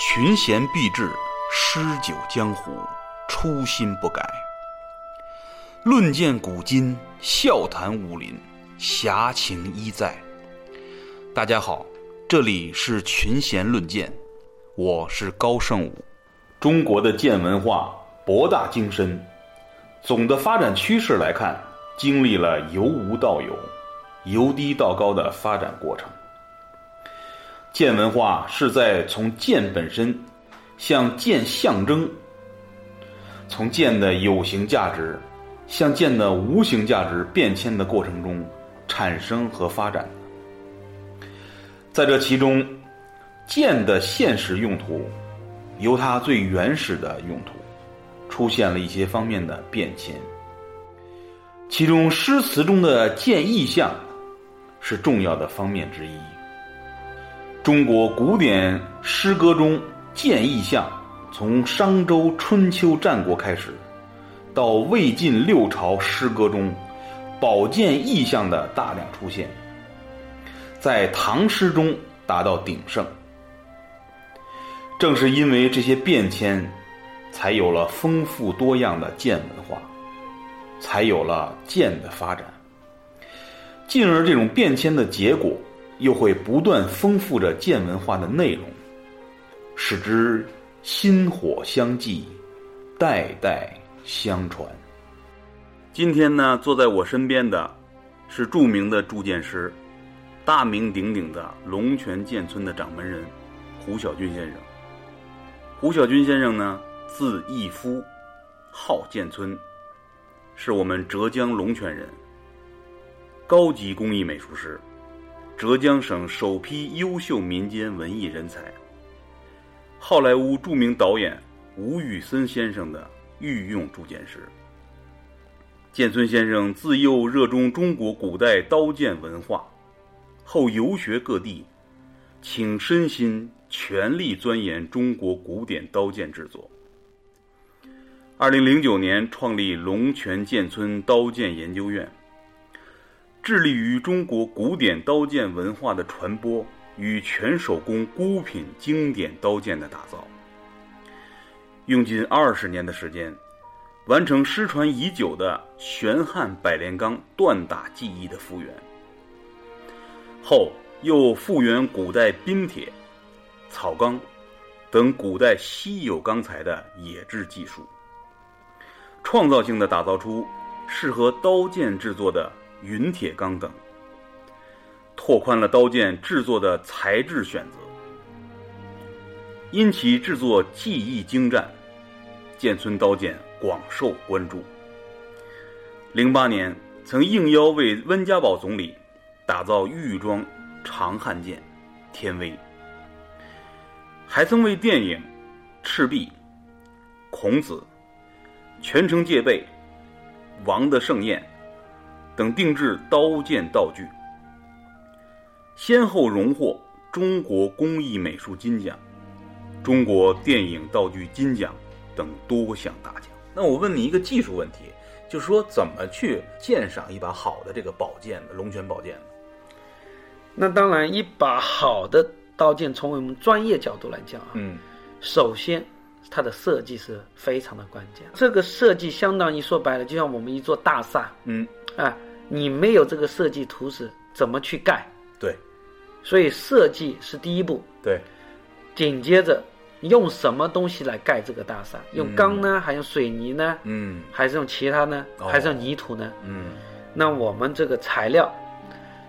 群贤毕至，诗酒江湖，初心不改。论剑古今，笑谈武林，侠情依在。大家好，这里是群贤论剑，我是高胜武。中国的剑文化博大精深，总的发展趋势来看，经历了由无到有、由低到高的发展过程。剑文化是在从剑本身向剑象征，从剑的有形价值向剑的无形价值变迁的过程中产生和发展。在这其中，剑的现实用途由它最原始的用途出现了一些方面的变迁，其中诗词中的剑意象是重要的方面之一。中国古典诗歌中剑意象，从商周、春秋、战国开始，到魏晋六朝诗歌中，宝剑意象的大量出现，在唐诗中达到鼎盛。正是因为这些变迁，才有了丰富多样的剑文化，才有了剑的发展，进而这种变迁的结果。又会不断丰富着剑文化的内容，使之薪火相继，代代相传。今天呢，坐在我身边的，是著名的铸剑师，大名鼎鼎的龙泉剑村的掌门人胡小军先生。胡小军先生呢，字义夫，号剑村，是我们浙江龙泉人，高级工艺美术师。浙江省首批优秀民间文艺人才，好莱坞著名导演吴宇森先生的御用铸剑师。建村先生自幼热衷中国古代刀剑文化，后游学各地，请身心全力钻研中国古典刀剑制作。二零零九年创立龙泉剑村刀剑研究院。致力于中国古典刀剑文化的传播与全手工孤品经典刀剑的打造，用近二十年的时间，完成失传已久的玄汉百炼钢锻打技艺的复原，后又复原古代冰铁、草钢等古代稀有钢材的冶制技术，创造性的打造出适合刀剑制作的。云铁钢等，拓宽了刀剑制作的材质选择。因其制作技艺精湛，剑村刀剑广受关注。零八年曾应邀为温家宝总理打造玉装长汉剑“天威”，还曾为电影《赤壁》《孔子》《全城戒备》《王的盛宴》。等定制刀剑道具，先后荣获中国工艺美术金奖、中国电影道具金奖等多项大奖。那我问你一个技术问题，就是说怎么去鉴赏一把好的这个宝剑呢？龙泉宝剑呢？那当然，一把好的刀剑，从我们专业角度来讲啊，嗯，首先它的设计是非常的关键。这个设计相当于说白了，就像我们一座大厦，嗯，啊。你没有这个设计图纸，怎么去盖？对，所以设计是第一步。对，紧接着用什么东西来盖这个大厦？用钢呢，还用水泥呢？嗯，还是用其他呢？还是用泥土呢？嗯，那我们这个材料，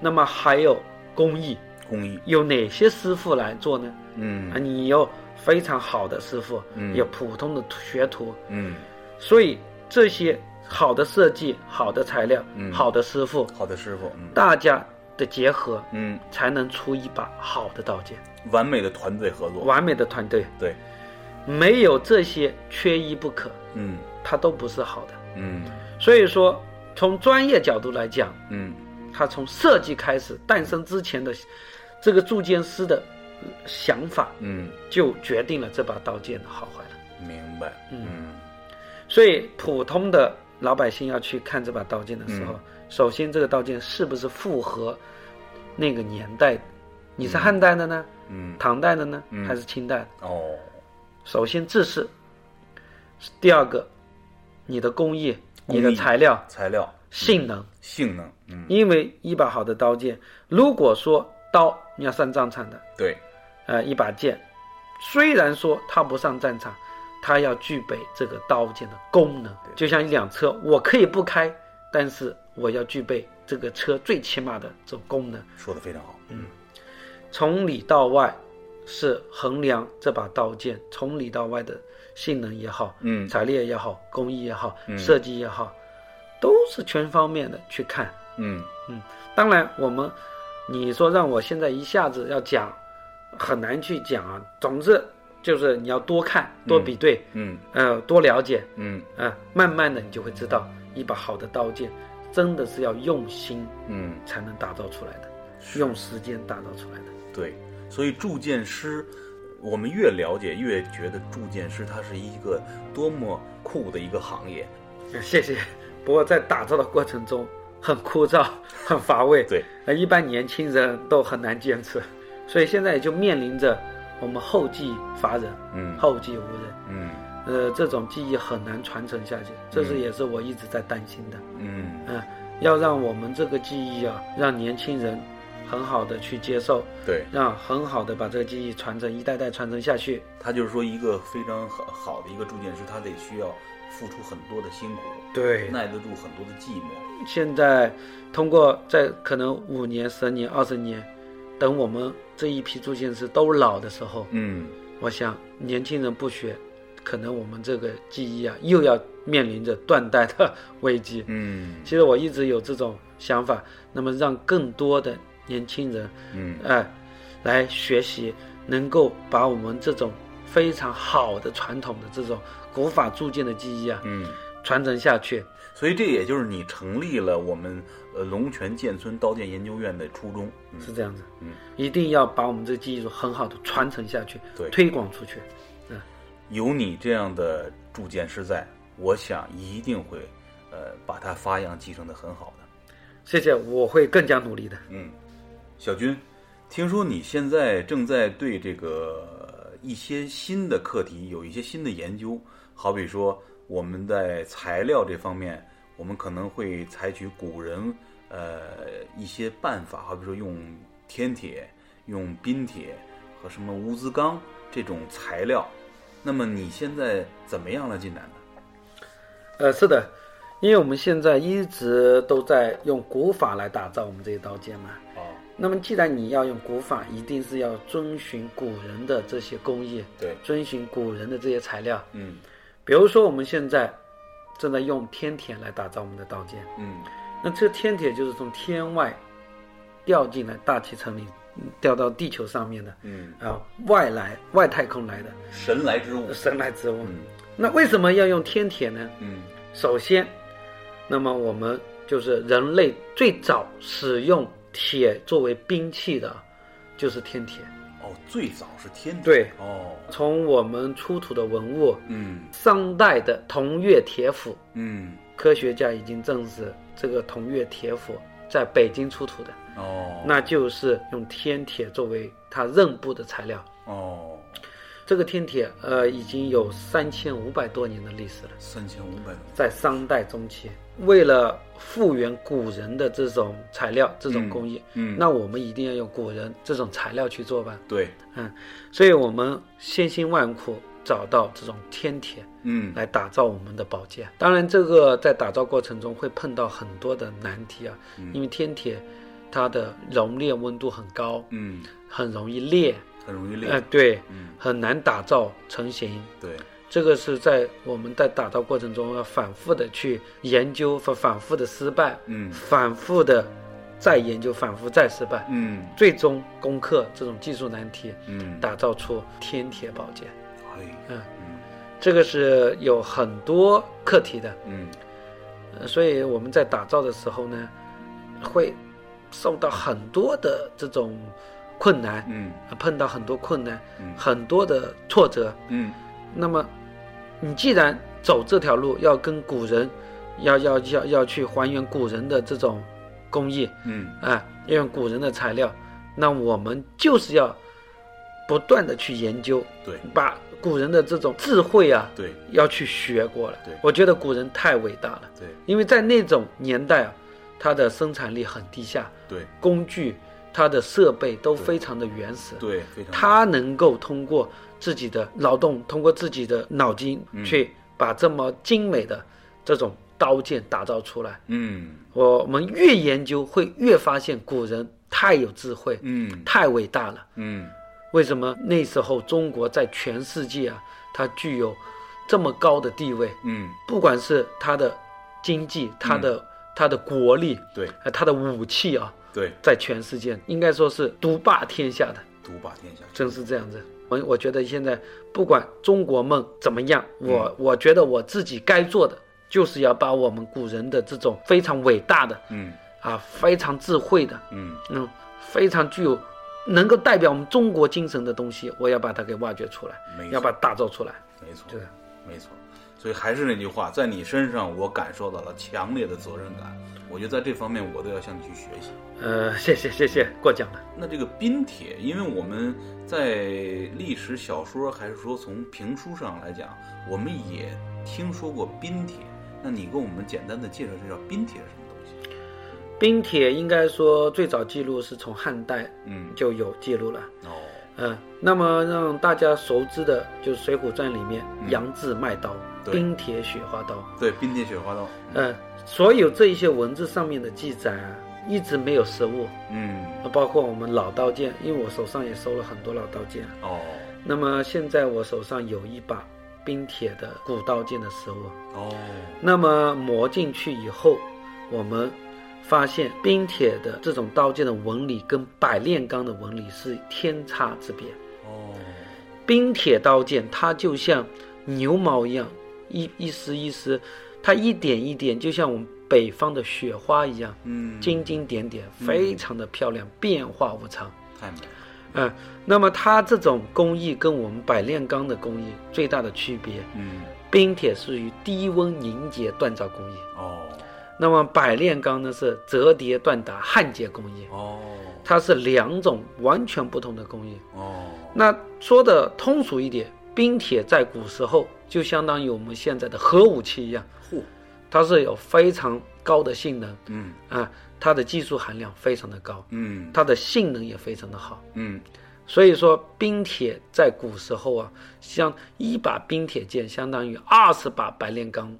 那么还有工艺，工艺有哪些师傅来做呢？嗯，啊，你有非常好的师傅，嗯，有普通的学徒，嗯，所以这些。好的设计，好的材料，嗯，好的师傅，好的师傅，大家的结合，嗯，才能出一把好的刀剑。完美的团队合作，完美的团队，对，没有这些缺一不可，嗯，它都不是好的，嗯。所以说，从专业角度来讲，嗯，它从设计开始诞生之前的这个铸剑师的想法，嗯，就决定了这把刀剑的好坏了。明白，嗯。所以普通的。老百姓要去看这把刀剑的时候，首先这个刀剑是不是符合那个年代？你是汉代的呢，嗯。唐代的呢，嗯。还是清代的？哦，首先制式，第二个，你的工艺、工艺你的材料、材料。性能。性能，嗯，因为一把好的刀剑，如果说刀你要上战场的，对，呃，一把剑，虽然说它不上战场，它要具备这个刀剑的功能，就像一辆车，我可以不开，但是我要具备这个车最起码的这种功能。说的非常好，嗯。从里到外是衡量这把刀剑从里到外的性能也好，嗯。材料也好，工艺也好，设计也好，都是全方面的去看。嗯。当然，我们你说让我现在一下子要讲，很难去讲啊。总之就是你要多看、多比对，嗯。呃，多了解，嗯。呃，慢慢的你就会知道，一把好的刀剑真的是要用心嗯，才能打造出来的，用时间打造出来的。对，所以铸剑师，我们越了解越觉得铸剑师他是一个多么酷的一个行业，谢谢。不过在打造的过程中很枯燥、很乏味，对，呃，一般年轻人都很难坚持，所以现在也就面临着我们后继乏人、嗯。后继无人。嗯。呃，这种技艺很难传承下去，这是也是我一直在担心的。嗯。嗯、要让我们这个技艺啊，让年轻人很好的去接受，对，让很好的把这个技艺传承一代代传承下去。他就是说一个非常好好的一个铸剑师，他得需要付出很多的辛苦，对。耐得住很多的寂寞，现在通过在可能五年、十年、二十年，等我们这一批铸剑师都老的时候，嗯我想年轻人不学，可能我们这个技艺啊又要面临着断代的危机。嗯其实我一直有这种想法，那么让更多的年轻人，嗯哎、来学习，能够把我们这种非常好的传统的这种古法铸剑的技艺啊，嗯。传承下去。所以这也就是你成立了我们呃龙泉剑村刀剑研究院的初衷。嗯，是这样子，嗯，一定要把我们这个技术很好的传承下去，对推广出去。嗯有你这样的铸剑师在，我想一定会呃把它发扬继承的很好的。谢谢，我会更加努力的。嗯，小军，听说你现在正在对这个呃一些新的课题有一些新的研究，好比说我们在材料这方面，我们可能会采取古人呃一些办法，好比说用天铁、用冰铁和什么乌兹钢这种材料。那么你现在怎么样了进展呢？呃，是的，因为我们现在一直都在用古法来打造我们这些刀剑嘛。哦，那么既然你要用古法，一定是要遵循古人的这些工艺，对，遵循古人的这些材料。嗯比如说我们现在正在用天铁来打造我们的刀剑，嗯那这个天铁就是从天外掉进来大气层里，嗯掉到地球上面的嗯，啊，外来外太空来的神来之物。神来之物。嗯那为什么要用天铁呢？嗯首先，那么我们就是人类最早使用铁作为兵器的，就是天铁。哦，最早是天铁。对。哦，从我们出土的文物，嗯。商代的铜钺铁斧，嗯。科学家已经证实，这个铜钺铁斧在北京出土的，哦，那就是用天铁作为它刃部的材料。哦，这个天铁，呃，已经有三千五百多年的历史了。三千五百多。在商代中期，为了复原古人的这种材料、这种工艺，嗯，那我们一定要用古人这种材料去做吧。对，嗯，所以我们千辛万苦找到这种天铁嗯来打造我们的宝剑。当然，这个在打造过程中会碰到很多的难题啊，因为天铁它的熔炼温度很高，嗯，很容易裂，很容易呃，裂。对，嗯，很难打造成型。对，这个是在我们在打造过程中要反复的去研究和反复的失败，嗯。反复的再研究，反复再失败，嗯。最终攻克这种技术难题，嗯，打造出天铁宝剑。哎，嗯，嗯。这个是有很多课题的，嗯。呃所以我们在打造的时候呢，会受到很多的这种困难，嗯。碰到很多困难，嗯。很多的挫折。嗯。那么，你既然走这条路，要跟古人，要要要要去还原古人的这种工艺嗯。啊，要用古人的材料，那我们就是要不断的去研究，对。把古人的这种智慧啊，对。要去学过了。对。我觉得古人太伟大了，对。因为在那种年代啊，它的生产力很低下，对。工具、它的设备都非常的原始，对，非常他能够通过自己的劳动，通过自己的脑筋，嗯。去把这么精美的这种刀剑打造出来。嗯。我们越研究，会越发现古人太有智慧，嗯。太伟大了。嗯。为什么那时候中国在全世界啊，它具有这么高的地位？嗯，不管是它的经济、它的、它的国力，对。呃，它的武器啊，对，在全世界应该说是独霸天下的。独霸天下，真是这样子。我我觉得现在不管中国梦怎么样，嗯我我觉得我自己该做的就是要把我们古人的这种非常伟大的嗯啊，非常智慧的，嗯嗯，非常具有能够代表我们中国精神的东西，我要把它给挖掘出来要把它打造出来。没错对，没错。所以还是那句话，在你身上我感受到了强烈的责任感。我觉得在这方面我都要向你去学习。呃，谢谢谢谢，过奖了。那这个冰铁，因为我们在历史小说还是说从评书上来讲，我们也听说过冰铁。那你给我们简单的介绍介绍冰铁是什么东西？冰铁应该说最早记录是从汉代嗯，就有记录了。哦，嗯，那么让大家熟知的就是《水浒传》里面嗯杨志卖刀，对冰铁雪花刀。对，冰铁雪花刀。嗯，所有这一些文字上面的记载啊，一直没有实物，嗯，包括我们老刀剑，因为我手上也收了很多老刀剑。哦，那么现在我手上有一把冰铁的古刀剑的实物，哦，那么磨进去以后，我们发现冰铁的这种刀剑的纹理跟百炼钢的纹理是天差之别。哦，冰铁刀剑它就像牛毛一样，一一丝一丝，它一点一点，就像我们北方的雪花一样，嗯，晶晶点点，非常的漂亮，变化无常。太美了。嗯，那么它这种工艺跟我们百炼钢的工艺最大的区别，嗯，冰铁属于低温凝结锻造工艺，哦，那么百炼钢呢是折叠锻打焊接工艺，哦，它是两种完全不同的工艺。哦，那说的通俗一点，冰铁在古时候就相当于我们现在的核武器一样，嚯，它是有非常高的性能。嗯。啊，它的技术含量非常的高，嗯。它的性能也非常的好。嗯，所以说，冰铁在古时候啊，像一把冰铁剑相当于二十把白炼钢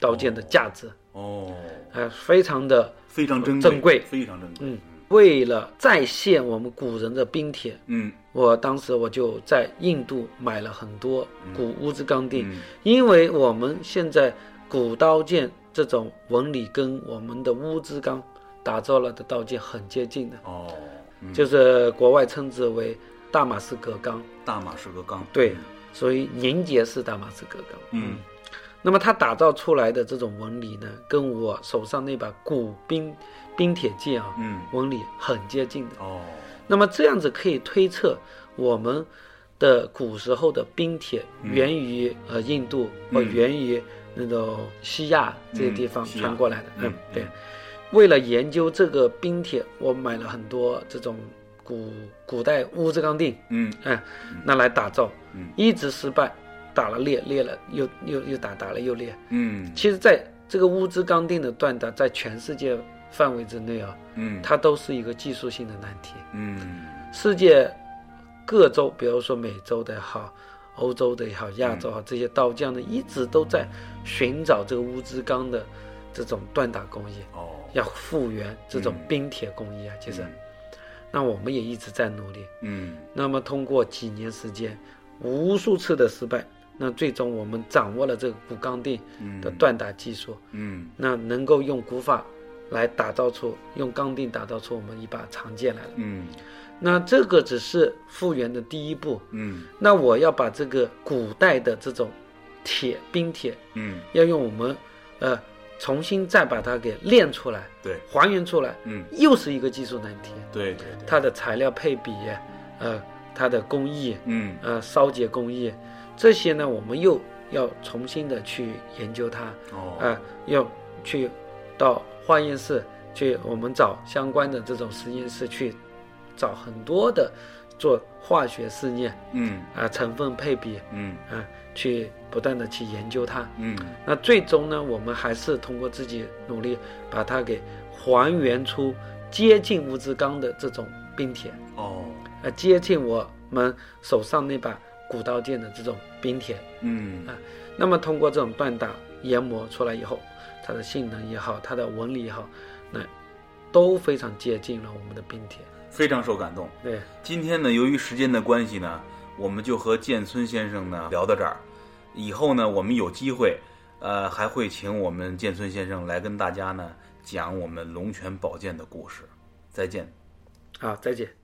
刀剑的价值，哦，呃，非常的非常珍珍贵。非常珍贵。嗯。为了再现我们古人的冰铁，嗯我当时我就在印度买了很多古乌兹钢锭，嗯因为我们现在古刀剑这种纹理跟我们的乌兹钢打造了的刀剑很接近的，哦，嗯就是国外称之为大马士革钢，大马士革钢。对，所以凝结式大马士革钢。嗯那么它打造出来的这种纹理呢，跟我手上那把古冰冰铁剑啊，嗯。纹理很接近的。哦。那么这样子可以推测，我们的古时候的冰铁源于、呃印度或嗯源于那种西亚这些地方传过来的。嗯对。为了研究这个冰铁，我买了很多这种古古代乌兹钢锭，嗯。哎，那来打造，嗯。一直失败，打了裂，裂了又又又打，打了又裂。嗯其实，在这个乌兹钢锭的锻打，在全世界范围之内啊，嗯它都是一个技术性的难题。嗯世界各州，比如说美洲的也好，欧洲的也好，亚洲也好，这些刀匠呢，一直都在寻找这个乌兹钢的这种锻打工艺，哦要复原这种冰铁工艺啊。其实，那我们也一直在努力。嗯那么通过几年时间，无数次的失败，那最终我们掌握了这个古钢锭嗯。的锻打技术，嗯。那能够用古法来打造出，用钢锭打造出我们一把长剑来了。嗯。那这个只是复原的第一步，嗯。那我要把这个古代的这种铁冰铁，嗯。要用我们呃重新再把它给炼出来，对，还原出来，嗯。又是一个技术难题。对对对，它的材料配比，呃，它的工艺，嗯。呃，烧结工艺，这些呢，我们又要重新的去研究它，哦。啊、要去到化验室去，我们找相关的这种实验室去找很多的做化学试验嗯。啊、成分配比嗯。啊、去不断的去研究它。嗯。那最终呢，我们还是通过自己努力，把它给还原出接近乌兹钢的这种冰铁，哦呃，接近我们手上那把古刀剑的这种冰铁。嗯啊那么通过这种锻打研磨出来以后，它的性能也好，它的纹理也好，那都非常接近了我们的冰铁。非常受感动。对，今天呢，由于时间的关系呢，我们就和建村先生呢聊到这儿。以后呢，我们有机会，呃，还会请我们建村先生来跟大家呢讲我们龙泉宝剑的故事。再见。好，再见。